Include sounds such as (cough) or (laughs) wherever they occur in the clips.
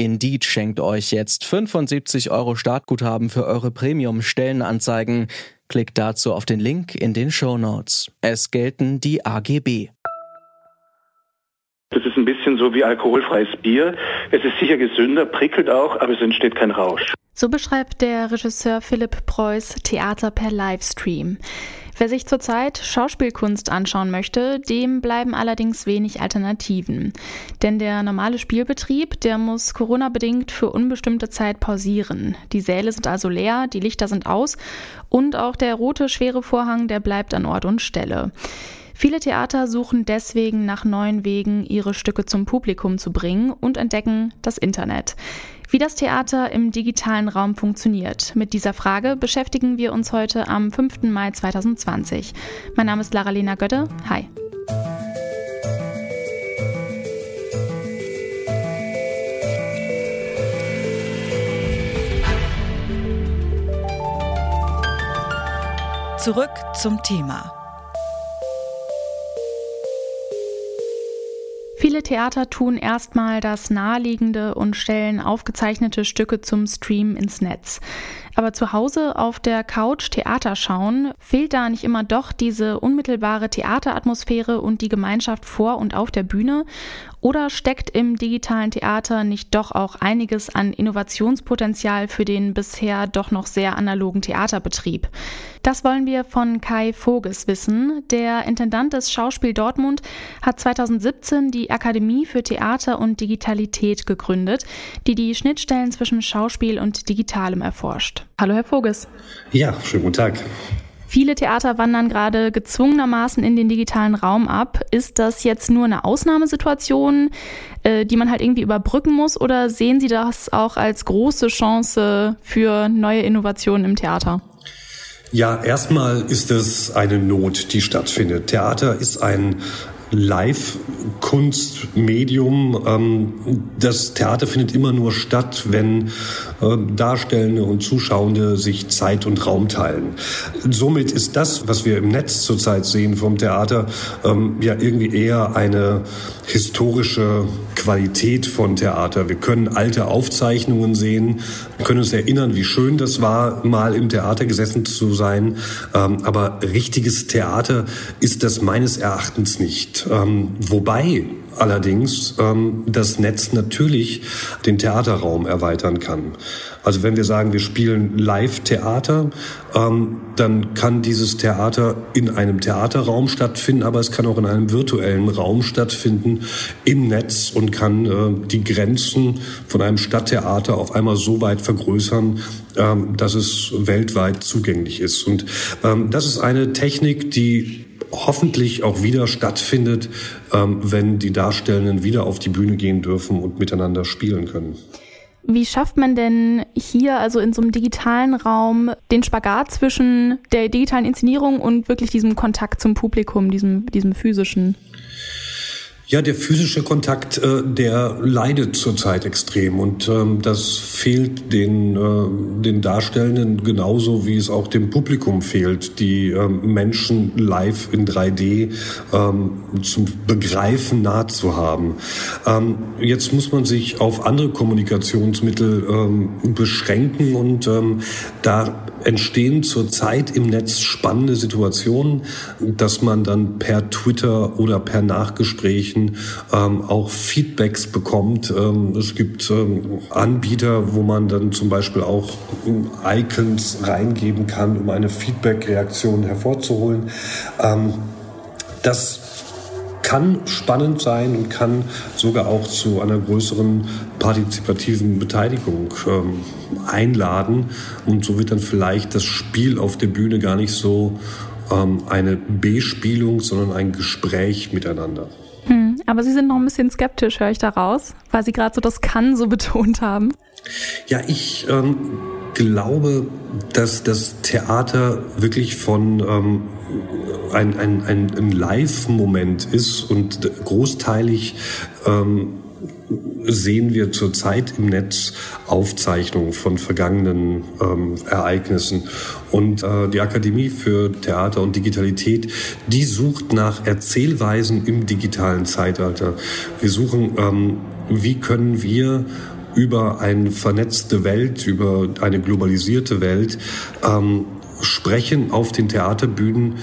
Indeed schenkt euch jetzt 75 Euro Startguthaben für eure Premium-Stellenanzeigen. Klickt dazu auf den Link in den Show Notes. Es gelten die AGB. Das ist ein bisschen so wie alkoholfreies Bier. Es ist sicher gesünder, prickelt auch, aber es entsteht kein Rausch. So beschreibt der Regisseur Philipp Preuß Theater per Livestream. Wer sich zurzeit Schauspielkunst anschauen möchte, dem bleiben allerdings wenig Alternativen. Denn der normale Spielbetrieb, der muss Corona-bedingt für unbestimmte Zeit pausieren. Die Säle sind also leer, die Lichter sind aus und auch der rote schwere Vorhang, der bleibt an Ort und Stelle. Viele Theater suchen deswegen nach neuen Wegen, ihre Stücke zum Publikum zu bringen und entdecken das Internet. Wie das Theater im digitalen Raum funktioniert. Mit dieser Frage beschäftigen wir uns heute am 5. Mai 2020. Mein Name ist Lara-Lena Götte. Hi. Zurück zum Thema. Viele Theater tun erstmal das Naheliegende und stellen aufgezeichnete Stücke zum Stream ins Netz. Aber zu Hause auf der Couch Theater schauen, fehlt da nicht immer doch diese unmittelbare Theateratmosphäre und die Gemeinschaft vor und auf der Bühne? Oder steckt im digitalen Theater nicht doch auch einiges an Innovationspotenzial für den bisher doch noch sehr analogen Theaterbetrieb? Das wollen wir von Kai Voges wissen. Der Intendant des Schauspiel Dortmund hat 2017 die Akademie für Theater und Digitalität gegründet, die die Schnittstellen zwischen Schauspiel und Digitalem erforscht. Hallo, Herr Voges. Ja, schönen guten Tag. Viele Theater wandern gerade gezwungenermaßen in den digitalen Raum ab. Ist das jetzt nur eine Ausnahmesituation, äh, die man halt irgendwie überbrücken muss, oder sehen Sie das auch als große Chance für neue Innovationen im Theater? Ja, erstmal ist es eine Not, die stattfindet. Theater ist ein Live-Kunstmedium. Ähm, das Theater findet immer nur statt, wenn äh, Darstellende und Zuschauende sich Zeit und Raum teilen. Somit ist das, was wir im Netz zurzeit sehen vom Theater, ähm, ja irgendwie eher eine historische Qualität von Theater. Wir können alte Aufzeichnungen sehen, können uns erinnern, wie schön das war, mal im Theater gesessen zu sein. Ähm, aber richtiges Theater ist das meines Erachtens nicht. Ähm, wobei allerdings ähm, das Netz natürlich den Theaterraum erweitern kann. Also wenn wir sagen, wir spielen Live-Theater, ähm, dann kann dieses Theater in einem Theaterraum stattfinden, aber es kann auch in einem virtuellen Raum stattfinden im Netz und kann äh, die Grenzen von einem Stadttheater auf einmal so weit vergrößern, ähm, dass es weltweit zugänglich ist. Und ähm, das ist eine Technik, die hoffentlich auch wieder stattfindet, ähm, wenn die Darstellenden wieder auf die Bühne gehen dürfen und miteinander spielen können. Wie schafft man denn hier, also in so einem digitalen Raum, den Spagat zwischen der digitalen Inszenierung und wirklich diesem Kontakt zum Publikum, diesem, diesem physischen? Ja, der physische Kontakt, äh, der leidet zurzeit extrem und ähm, das fehlt den, äh, den Darstellenden genauso, wie es auch dem Publikum fehlt, die ähm, Menschen live in 3D ähm, zum Begreifen nah zu haben. Ähm, jetzt muss man sich auf andere Kommunikationsmittel ähm, beschränken und ähm, da entstehen zurzeit im Netz spannende Situationen, dass man dann per Twitter oder per Nachgesprächen ähm, auch Feedbacks bekommt. Ähm, es gibt ähm, Anbieter, wo man dann zum Beispiel auch Icons reingeben kann, um eine Feedback-Reaktion hervorzuholen. Ähm, das kann spannend sein und kann sogar auch zu einer größeren partizipativen Beteiligung ähm, einladen. Und so wird dann vielleicht das Spiel auf der Bühne gar nicht so ähm, eine B-Spielung, sondern ein Gespräch miteinander. Hm, aber Sie sind noch ein bisschen skeptisch, höre ich daraus, weil Sie gerade so das Kann so (laughs) betont haben. Ja, ich ähm, glaube, dass das Theater wirklich von ähm, ein, ein, ein, ein Live-Moment ist und großteilig ähm, sehen wir zurzeit im Netz Aufzeichnungen von vergangenen ähm, Ereignissen. Und äh, die Akademie für Theater und Digitalität, die sucht nach Erzählweisen im digitalen Zeitalter. Wir suchen, ähm, wie können wir über eine vernetzte Welt, über eine globalisierte Welt ähm, sprechen auf den Theaterbühnen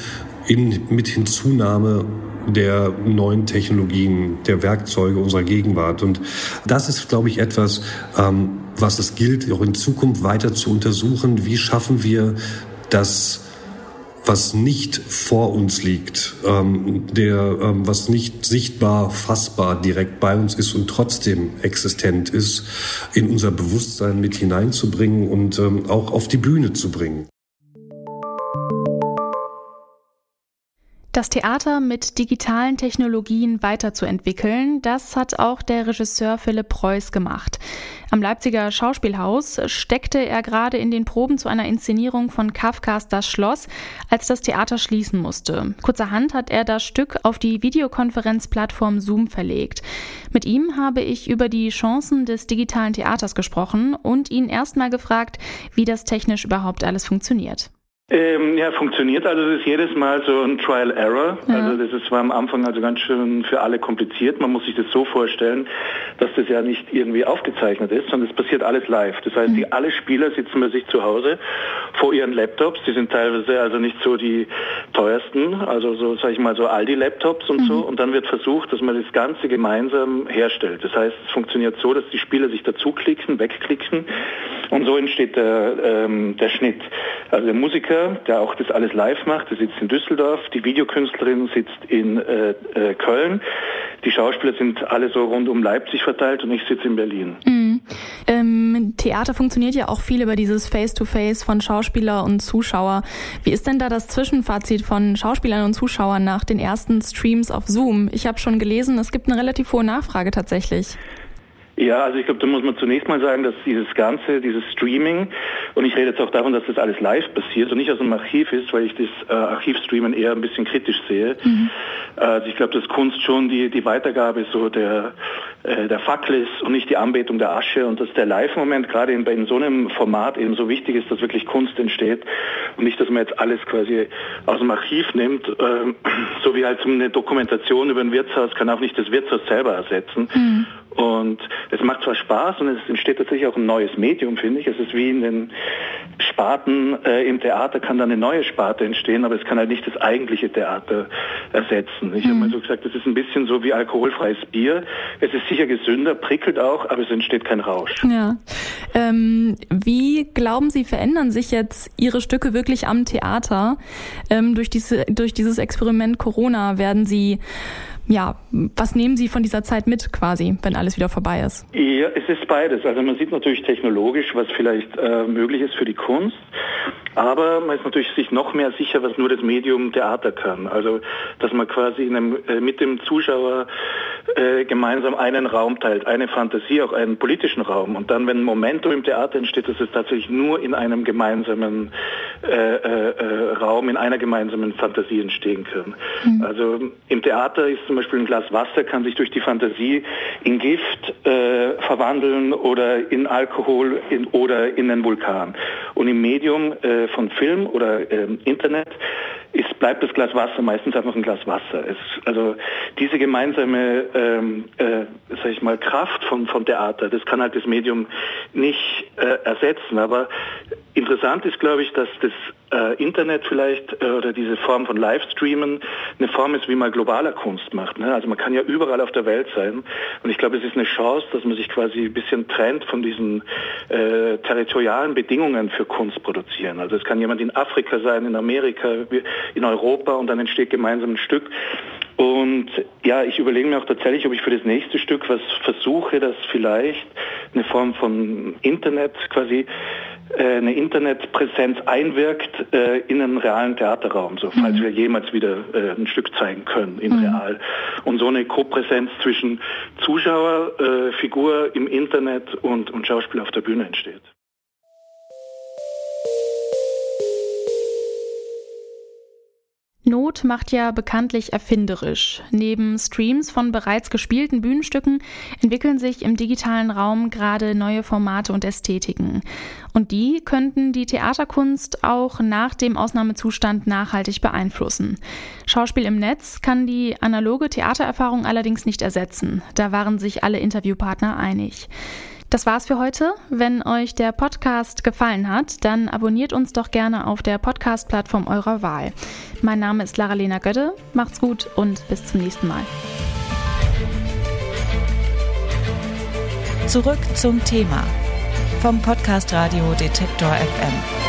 in, mit Hinzunahme der neuen Technologien, der Werkzeuge unserer Gegenwart. Und das ist, glaube ich, etwas, ähm, was es gilt, auch in Zukunft weiter zu untersuchen. Wie schaffen wir das, was nicht vor uns liegt, ähm, der, ähm, was nicht sichtbar, fassbar direkt bei uns ist und trotzdem existent ist, in unser Bewusstsein mit hineinzubringen und ähm, auch auf die Bühne zu bringen. Das Theater mit digitalen Technologien weiterzuentwickeln, das hat auch der Regisseur Philipp Preuß gemacht. Am Leipziger Schauspielhaus steckte er gerade in den Proben zu einer Inszenierung von Kafkas Das Schloss, als das Theater schließen musste. Kurzerhand hat er das Stück auf die Videokonferenzplattform Zoom verlegt. Mit ihm habe ich über die Chancen des digitalen Theaters gesprochen und ihn erstmal gefragt, wie das technisch überhaupt alles funktioniert. Ähm, ja, funktioniert. Also es ist jedes Mal so ein Trial Error. Ja. Also das ist, war am Anfang also ganz schön für alle kompliziert. Man muss sich das so vorstellen, dass das ja nicht irgendwie aufgezeichnet ist, sondern es passiert alles live. Das heißt, mhm. die alle Spieler sitzen bei sich zu Hause vor ihren Laptops. Die sind teilweise also nicht so die teuersten, also so sage ich mal so Aldi-Laptops und mhm. so. Und dann wird versucht, dass man das Ganze gemeinsam herstellt. Das heißt, es funktioniert so, dass die Spieler sich dazuklicken, wegklicken und so entsteht der, ähm, der Schnitt. Also der Musiker, der auch das alles live macht, der sitzt in Düsseldorf, die Videokünstlerin sitzt in äh, äh, Köln, die Schauspieler sind alle so rund um Leipzig verteilt und ich sitze in Berlin. Mhm. Ähm, Theater funktioniert ja auch viel über dieses Face-to-Face -face von Schauspieler und Zuschauer. Wie ist denn da das Zwischenfazit von Schauspielern und Zuschauern nach den ersten Streams auf Zoom? Ich habe schon gelesen, es gibt eine relativ hohe Nachfrage tatsächlich. Ja, also ich glaube, da muss man zunächst mal sagen, dass dieses Ganze, dieses Streaming, und ich rede jetzt auch davon, dass das alles live passiert und nicht aus dem Archiv ist, weil ich das äh, Archivstreamen eher ein bisschen kritisch sehe. Mhm. Also ich glaube, dass Kunst schon die, die Weitergabe so der, äh, der Fackel ist und nicht die Anbetung der Asche und dass der Live-Moment gerade in, in so einem Format eben so wichtig ist, dass wirklich Kunst entsteht und nicht, dass man jetzt alles quasi aus dem Archiv nimmt, äh, so wie halt so eine Dokumentation über ein Wirtshaus kann auch nicht das Wirtshaus selber ersetzen. Mhm. Und es macht zwar Spaß und es entsteht tatsächlich auch ein neues Medium, finde ich. Es ist wie in den Sparten äh, im Theater kann dann eine neue Sparte entstehen, aber es kann halt nicht das eigentliche Theater ersetzen. Ich mhm. habe mal so gesagt, es ist ein bisschen so wie alkoholfreies Bier. Es ist sicher gesünder, prickelt auch, aber es entsteht kein Rausch. Ja. Ähm, wie glauben Sie, verändern sich jetzt Ihre Stücke wirklich am Theater? Ähm, durch, diese, durch dieses Experiment Corona werden Sie ja, was nehmen Sie von dieser Zeit mit quasi, wenn alles wieder vorbei ist? Ja, es ist beides. Also man sieht natürlich technologisch, was vielleicht äh, möglich ist für die Kunst. Aber man ist natürlich sich noch mehr sicher, was nur das Medium Theater kann. Also, dass man quasi einem, äh, mit dem Zuschauer äh, gemeinsam einen Raum teilt, eine Fantasie, auch einen politischen Raum. Und dann, wenn ein Momentum im Theater entsteht, dass es tatsächlich nur in einem gemeinsamen äh, äh, äh, Raum, in einer gemeinsamen Fantasie entstehen kann. Mhm. Also im Theater ist zum Beispiel ein Glas Wasser, kann sich durch die Fantasie in Gift äh, verwandeln oder in Alkohol in, oder in einen Vulkan. Und im Medium von Film oder ähm, Internet ist, bleibt das Glas Wasser meistens einfach ein Glas Wasser. Es, also diese gemeinsame ähm, äh, sag ich mal, Kraft von, von Theater, das kann halt das Medium nicht äh, ersetzen. Aber interessant ist, glaube ich, dass das äh, Internet vielleicht äh, oder diese Form von Livestreamen eine Form ist, wie man globaler Kunst macht. Ne? Also man kann ja überall auf der Welt sein. Und ich glaube, es ist eine Chance, dass man sich quasi ein bisschen trennt von diesen äh, territorialen Bedingungen für Kunst produzieren. Also es kann jemand in Afrika sein, in Amerika, in Europa und dann entsteht gemeinsam ein Stück. Und ja, ich überlege mir auch tatsächlich, ob ich für das nächste Stück was versuche, das vielleicht eine Form von Internet quasi eine Internetpräsenz einwirkt äh, in einen realen Theaterraum, so falls mhm. wir jemals wieder äh, ein Stück zeigen können in mhm. real. Und so eine Kopräsenz zwischen Zuschauer, äh, Figur im Internet und, und Schauspiel auf der Bühne entsteht. Not macht ja bekanntlich erfinderisch. Neben Streams von bereits gespielten Bühnenstücken entwickeln sich im digitalen Raum gerade neue Formate und Ästhetiken. Und die könnten die Theaterkunst auch nach dem Ausnahmezustand nachhaltig beeinflussen. Schauspiel im Netz kann die analoge Theatererfahrung allerdings nicht ersetzen. Da waren sich alle Interviewpartner einig. Das war's für heute. Wenn euch der Podcast gefallen hat, dann abonniert uns doch gerne auf der Podcast-Plattform eurer Wahl. Mein Name ist Lara-Lena Götte. Macht's gut und bis zum nächsten Mal. Zurück zum Thema vom Podcast Radio Detektor FM.